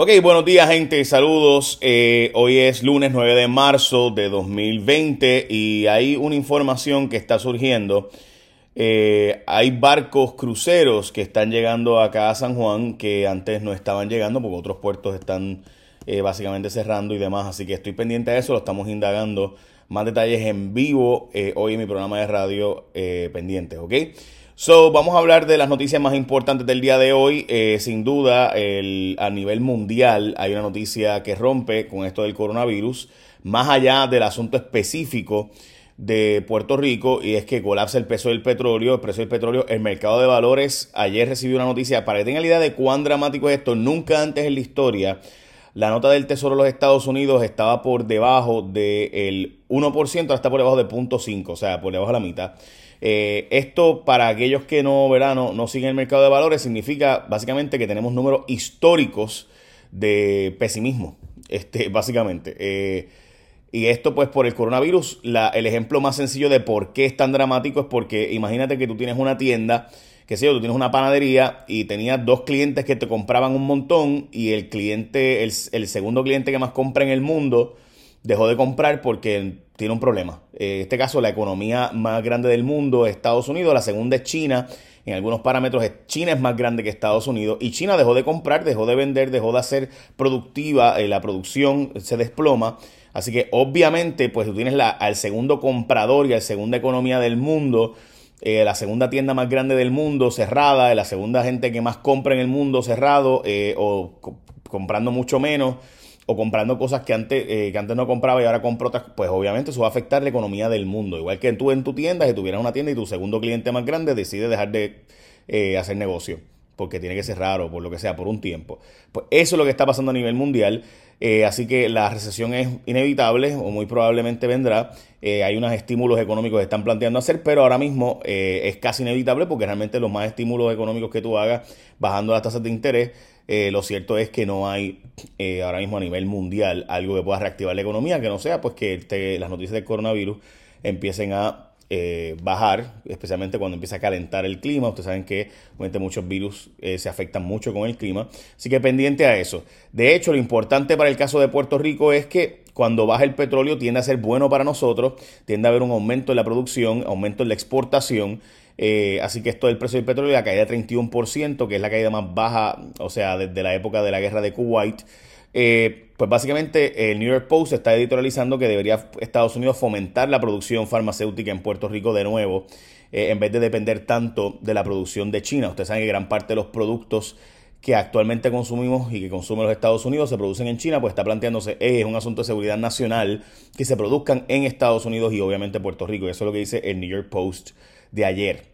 Ok, buenos días gente, saludos. Eh, hoy es lunes 9 de marzo de 2020 y hay una información que está surgiendo. Eh, hay barcos cruceros que están llegando acá a San Juan que antes no estaban llegando porque otros puertos están eh, básicamente cerrando y demás. Así que estoy pendiente de eso, lo estamos indagando. Más detalles en vivo hoy en mi programa de radio pendientes, ¿ok? So, vamos a hablar de las noticias más importantes del día de hoy. Eh, sin duda, a nivel mundial hay una noticia que rompe con esto del coronavirus, más allá del asunto específico de Puerto Rico, y es que colapsa el peso del petróleo, el precio del petróleo, el mercado de valores. Ayer recibí una noticia, para que tengan la idea de cuán dramático es esto, nunca antes en la historia la nota del Tesoro de los Estados Unidos estaba por debajo del 1%, ahora está por debajo de 0.5, o sea, por debajo de la mitad. Eh, esto, para aquellos que no, verano no, siguen el mercado de valores, significa básicamente que tenemos números históricos de pesimismo, este, básicamente. Eh, y esto, pues, por el coronavirus, el ejemplo más sencillo de por qué es tan dramático es porque imagínate que tú tienes una tienda, que sé yo, tú tienes una panadería y tenías dos clientes que te compraban un montón y el cliente, el, el segundo cliente que más compra en el mundo, dejó de comprar porque tiene un problema. Eh, en este caso, la economía más grande del mundo es Estados Unidos, la segunda es China. En algunos parámetros, China es más grande que Estados Unidos y China dejó de comprar, dejó de vender, dejó de hacer productiva, eh, la producción se desploma. Así que obviamente, pues tú tienes la, al segundo comprador y al segunda economía del mundo, eh, la segunda tienda más grande del mundo cerrada, la segunda gente que más compra en el mundo cerrado o comprando mucho menos o comprando cosas que antes, eh, que antes no compraba y ahora compro otras, pues obviamente eso va a afectar la economía del mundo. Igual que tú en tu tienda, si tuvieras una tienda y tu segundo cliente más grande decide dejar de eh, hacer negocio porque tiene que cerrar o por lo que sea, por un tiempo. Pues eso es lo que está pasando a nivel mundial. Eh, así que la recesión es inevitable o muy probablemente vendrá. hay unos estímulos económicos que están planteando hacer, pero ahora mismo es casi inevitable porque realmente los más estímulos económicos que tú hagas bajando las tasas de interés eh, lo cierto es que no hay eh, ahora mismo a nivel mundial algo que pueda reactivar la economía, que no sea pues que las noticias del coronavirus empiecen a eh, bajar, especialmente cuando empieza a calentar el clima. Ustedes saben que muchos virus se afectan mucho con el clima. Así que pendiente a eso. De hecho, lo importante para el caso de Puerto Rico es que cuando baja el petróleo tiende a ser bueno para nosotros, tiende a haber un aumento en la producción, aumento en la exportación. Eh, así que esto del precio del petróleo, la caída de 31%, que es la caída más baja, o sea, desde la época de la guerra de Kuwait. Eh, pues básicamente el New York Post está editorializando que debería Estados Unidos fomentar la producción farmacéutica en Puerto Rico de nuevo, eh, en vez de depender tanto de la producción de China. Ustedes saben que gran parte de los productos que actualmente consumimos y que consumen los Estados Unidos se producen en China, pues está planteándose, es un asunto de seguridad nacional que se produzcan en Estados Unidos y obviamente Puerto Rico. Y eso es lo que dice el New York Post de ayer.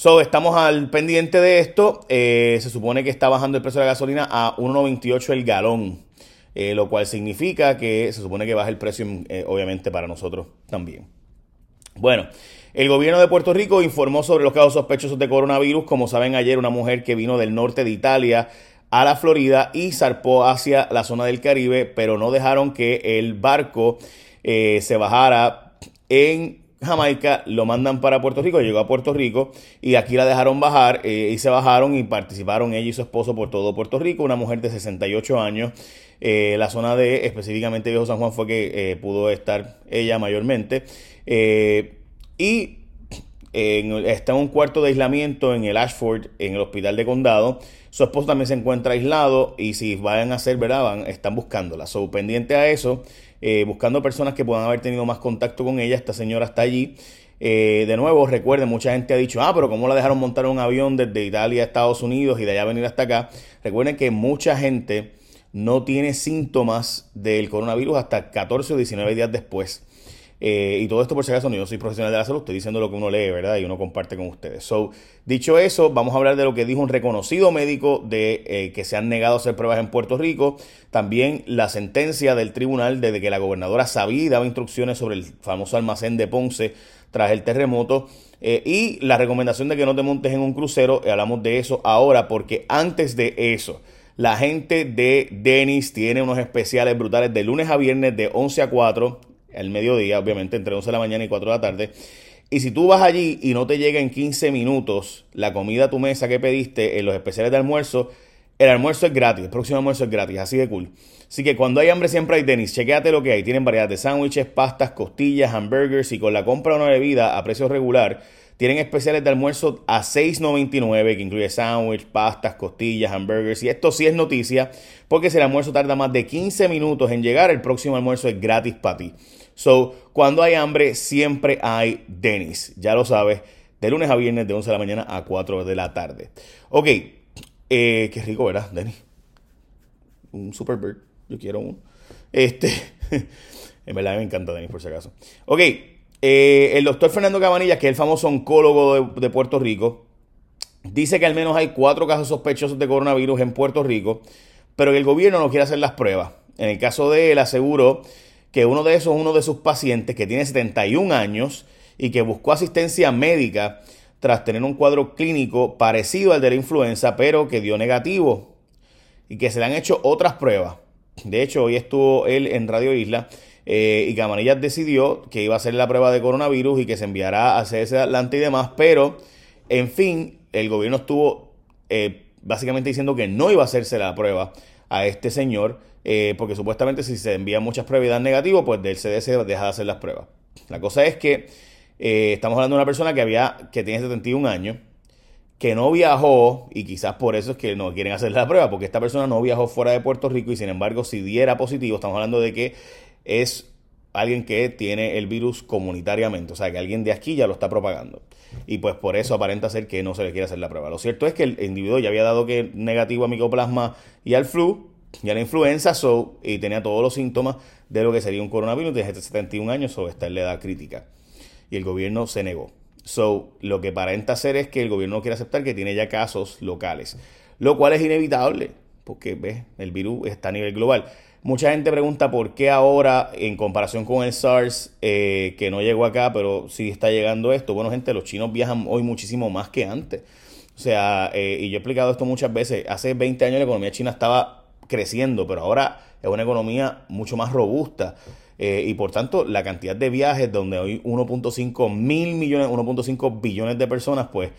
So, estamos al pendiente de esto. Eh, se supone que está bajando el precio de la gasolina a 1.98 el galón, eh, lo cual significa que se supone que baja el precio, eh, obviamente, para nosotros también. Bueno, el gobierno de Puerto Rico informó sobre los casos sospechosos de coronavirus. Como saben, ayer una mujer que vino del norte de Italia a la Florida y zarpó hacia la zona del Caribe, pero no dejaron que el barco se bajara en Jamaica, lo mandan para Puerto Rico, llegó a Puerto Rico y aquí la dejaron bajar eh, y se bajaron y participaron ella y su esposo por todo Puerto Rico, una mujer de 68 años. Eh, la zona de específicamente Viejo San Juan fue que eh, pudo estar ella mayormente. y está en un cuarto de aislamiento en el Ashford, en el hospital de condado. Su esposo también se encuentra aislado y si vayan a hacer, ¿verdad? están buscándola. So, pendiente a eso. Eh, buscando personas que puedan haber tenido más contacto con ella. Esta señora está allí. Eh, de nuevo, recuerden, mucha gente ha dicho, ah, pero ¿cómo la dejaron montar un avión desde Italia a Estados Unidos y de allá venir hasta acá? Recuerden que mucha gente no tiene síntomas del coronavirus hasta 14 o 19 días después. Eh, y todo esto por si acaso, no, yo soy profesional de la salud, estoy diciendo lo que uno lee, ¿verdad? Y uno comparte con ustedes. So, dicho eso, vamos a hablar de lo que dijo un reconocido médico de eh, que se han negado a hacer pruebas en Puerto Rico. También la sentencia del tribunal de que la gobernadora sabía y daba instrucciones sobre el famoso almacén de Ponce tras el terremoto. Eh, y la recomendación de que no te montes en un crucero, hablamos de eso ahora, porque antes de eso, la gente de Denis tiene unos especiales brutales de lunes a viernes de 11 a 4 el mediodía, obviamente, entre 11 de la mañana y 4 de la tarde. Y si tú vas allí y no te llega en 15 minutos la comida a tu mesa que pediste en los especiales de almuerzo, el almuerzo es gratis, el próximo almuerzo es gratis, así de cool. Así que cuando hay hambre siempre hay tenis. Chequéate lo que hay. Tienen variedad de sándwiches, pastas, costillas, hamburgers y con la compra de una bebida a precio regular tienen especiales de almuerzo a 6.99 que incluye sándwich, pastas, costillas, hamburgers. Y esto sí es noticia porque si el almuerzo tarda más de 15 minutos en llegar, el próximo almuerzo es gratis para ti. So, cuando hay hambre siempre hay Denis. Ya lo sabes, de lunes a viernes de 11 de la mañana a 4 de la tarde. Ok, eh, qué rico, ¿verdad, Denis? Un Superbird, yo quiero uno. Este, en verdad me encanta Denis por si acaso. Ok. Eh, el doctor Fernando Cabanillas, que es el famoso oncólogo de, Puerto Rico, dice que al menos hay cuatro casos sospechosos de coronavirus en Puerto Rico, pero que el gobierno no quiere hacer las pruebas. En el caso de él, aseguró que uno de esos es uno de sus pacientes que tiene 71 años y que buscó asistencia médica tras tener un cuadro clínico parecido al de la influenza, pero que dio negativo y que se le han hecho otras pruebas. De hecho, hoy estuvo él en Radio Isla eh, y Camanillas decidió que iba a hacer la prueba de coronavirus y que se enviará a CS Atlanta y demás, pero en fin, el gobierno estuvo eh, básicamente diciendo que no iba a hacerse la prueba a este señor, eh, porque supuestamente si se envían muchas pruebas negativo, pues del CDC deja de hacer las pruebas. La cosa es que estamos hablando de una persona que había, que tiene 71 años, que no viajó, y quizás por eso es que no quieren hacer la prueba, porque esta persona no viajó fuera de Puerto Rico y sin embargo si diera positivo, estamos hablando de que es alguien que tiene el virus comunitariamente, o sea, que alguien de aquí ya lo está propagando. Y pues por eso aparenta ser que no se le quiere hacer la prueba. Lo cierto es que el individuo ya había dado que negativo a micoplasma y al flu y a la influenza, so, y tenía todos los síntomas de lo que sería un coronavirus desde 71 años, o está en la edad crítica. Y el gobierno se negó. So, lo que aparenta ser es que el gobierno no quiere aceptar que tiene ya casos locales, lo cual es inevitable, porque ¿ves? el virus está a nivel global. Mucha gente pregunta por qué ahora, en comparación con el SARS, eh, que no llegó acá, pero sí está llegando esto. Bueno, gente, los chinos viajan hoy muchísimo más que antes. O sea, eh, y yo he explicado esto muchas veces, hace 20 años la economía china estaba creciendo, pero ahora es una economía mucho más robusta. Eh, y por tanto, la cantidad de viajes donde hoy 1.5 mil millones, 1.5 billones de personas, pues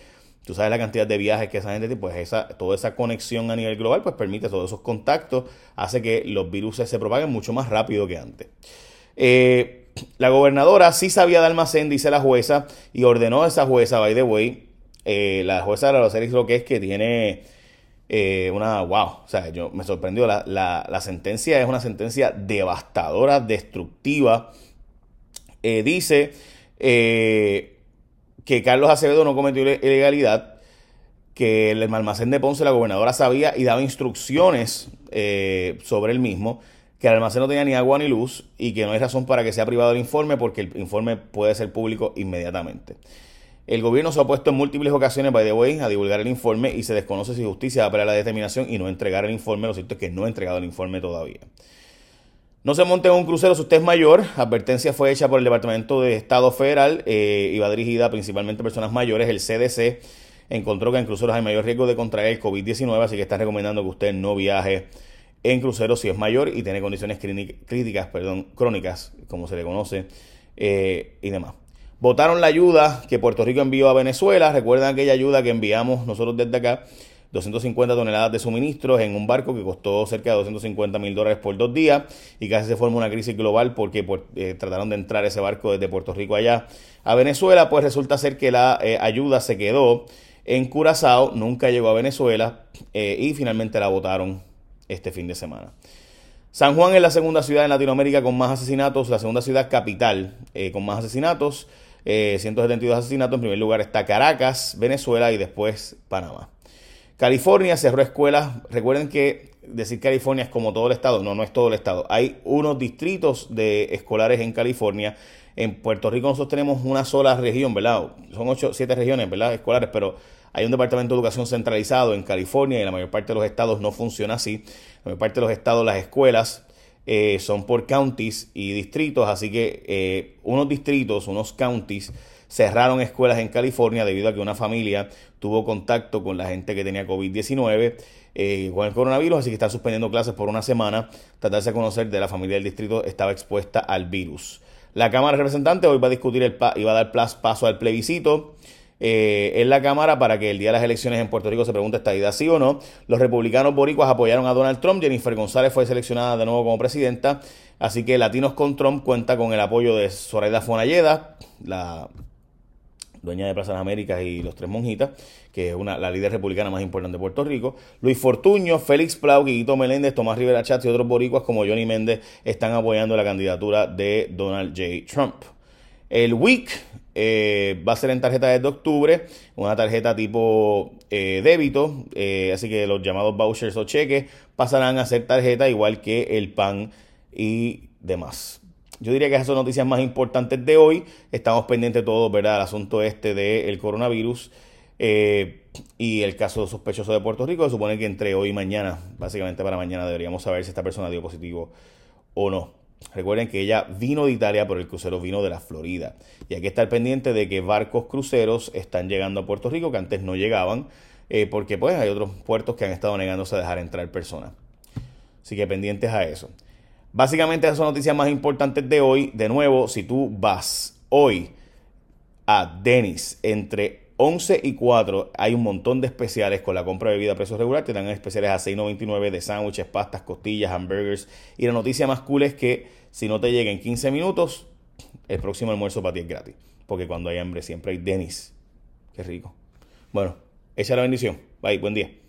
tú sabes la cantidad de viajes que esa gente tiene, pues esa, toda esa conexión a nivel global, pues permite todos esos contactos, hace que los virus se propaguen mucho más rápido que antes. Eh, la gobernadora sí sabía de almacén, dice la jueza, y ordenó a esa jueza, by the way, eh, la jueza de la series lo que es que tiene eh, una, wow, o sea, yo me sorprendió, la, sentencia es una sentencia devastadora, destructiva, dice que Carlos Acevedo no cometió ilegalidad, que el almacén de Ponce la gobernadora sabía y daba instrucciones eh, sobre el mismo, que el almacén no tenía ni agua ni luz y que no hay razón para que sea privado el informe porque el informe puede ser público inmediatamente. El gobierno se ha opuesto en múltiples ocasiones, by the way, a divulgar el informe y se desconoce si justicia va a la determinación y no entregar el informe. Lo cierto es que no ha entregado el informe todavía. No se monte en un crucero si usted es mayor. Advertencia fue hecha por el Departamento de Estado Federal eh, y va dirigida principalmente a personas mayores. El CDC encontró que en cruceros hay mayor riesgo de contraer el COVID-19, así que está recomendando que usted no viaje en cruceros si es mayor y tiene condiciones críticas, perdón, crónicas, como se le conoce, eh, y demás. Votaron la ayuda que Puerto Rico envió a Venezuela. Recuerdan aquella ayuda que enviamos nosotros desde acá 250 toneladas de suministros en un barco que costó cerca de 250 mil dólares por dos días y casi se forma una crisis global porque pues, eh, trataron de entrar ese barco desde Puerto Rico allá a Venezuela, pues resulta ser que la eh, ayuda se quedó en Curazao, nunca llegó a Venezuela eh, y finalmente la votaron este fin de semana. San Juan es la segunda ciudad en Latinoamérica con más asesinatos, la segunda ciudad capital con más asesinatos, 172 asesinatos, en primer lugar está Caracas, Venezuela y después Panamá. California cerró escuelas. Recuerden que decir California es como todo el estado. No, no es todo el estado. Hay unos distritos de escolares en California. En Puerto Rico nosotros tenemos una sola región, ¿verdad? Son ocho, siete regiones, ¿verdad? Escolares, pero hay un departamento de educación centralizado en California y la mayor parte de los estados no funciona así. La mayor parte de los estados, las escuelas eh, son por counties y distritos, así que eh, unos distritos, unos counties cerraron escuelas en California debido a que una familia tuvo contacto con la gente que tenía COVID-19 eh, con el coronavirus, así que están suspendiendo clases por una semana, tratarse de conocer de la familia del distrito estaba expuesta al virus. La Cámara de Representantes hoy va a discutir el y va a dar paso al plebiscito eh, en la Cámara para que el día de las elecciones en Puerto Rico se pregunte esta idea sí o no. Los republicanos boricuas apoyaron a Donald Trump. Jennifer González fue seleccionada de nuevo como presidenta. Así que Latinos con Trump cuenta con el apoyo de Zoraida Fonalleda, la dueña de Plaza de las Américas y Los Tres Monjitas, que es una, la líder republicana más importante de Puerto Rico. Luis Fortuño, Félix Plau, Guiguito Meléndez, Tomás Rivera Chatz y otros boricuas como Johnny Méndez están apoyando la candidatura de Donald J. Trump. El WIC eh, va a ser en tarjeta de octubre, una tarjeta tipo eh, débito, eh, así que los llamados vouchers o cheques pasarán a ser tarjeta igual que el PAN y demás. Yo diría que esas son noticias más importantes de hoy. Estamos pendientes todos, ¿verdad? El asunto este del coronavirus y el caso sospechoso de Puerto Rico. Se supone que entre hoy y mañana, básicamente para mañana, deberíamos saber si esta persona dio positivo o no. Recuerden que ella vino de Italia, pero el crucero vino de la Florida. Y hay que estar pendiente de que barcos cruceros están llegando a Puerto Rico que antes no llegaban, eh, porque pues hay otros puertos que han estado negándose a dejar entrar personas. Así que pendientes a eso. Básicamente esas son noticias más importantes de hoy. De nuevo, si tú vas hoy a Denis entre 11 y 4 hay un montón de especiales con la compra de bebida a precio regular. Te dan especiales a 6.99 de sándwiches, pastas, costillas, hamburgers. Y la noticia más cool es que si no te llega en 15 minutos, el próximo almuerzo para ti es gratis. Porque cuando hay hambre siempre hay Denis. Qué rico. Bueno, echa la bendición. Bye, buen día.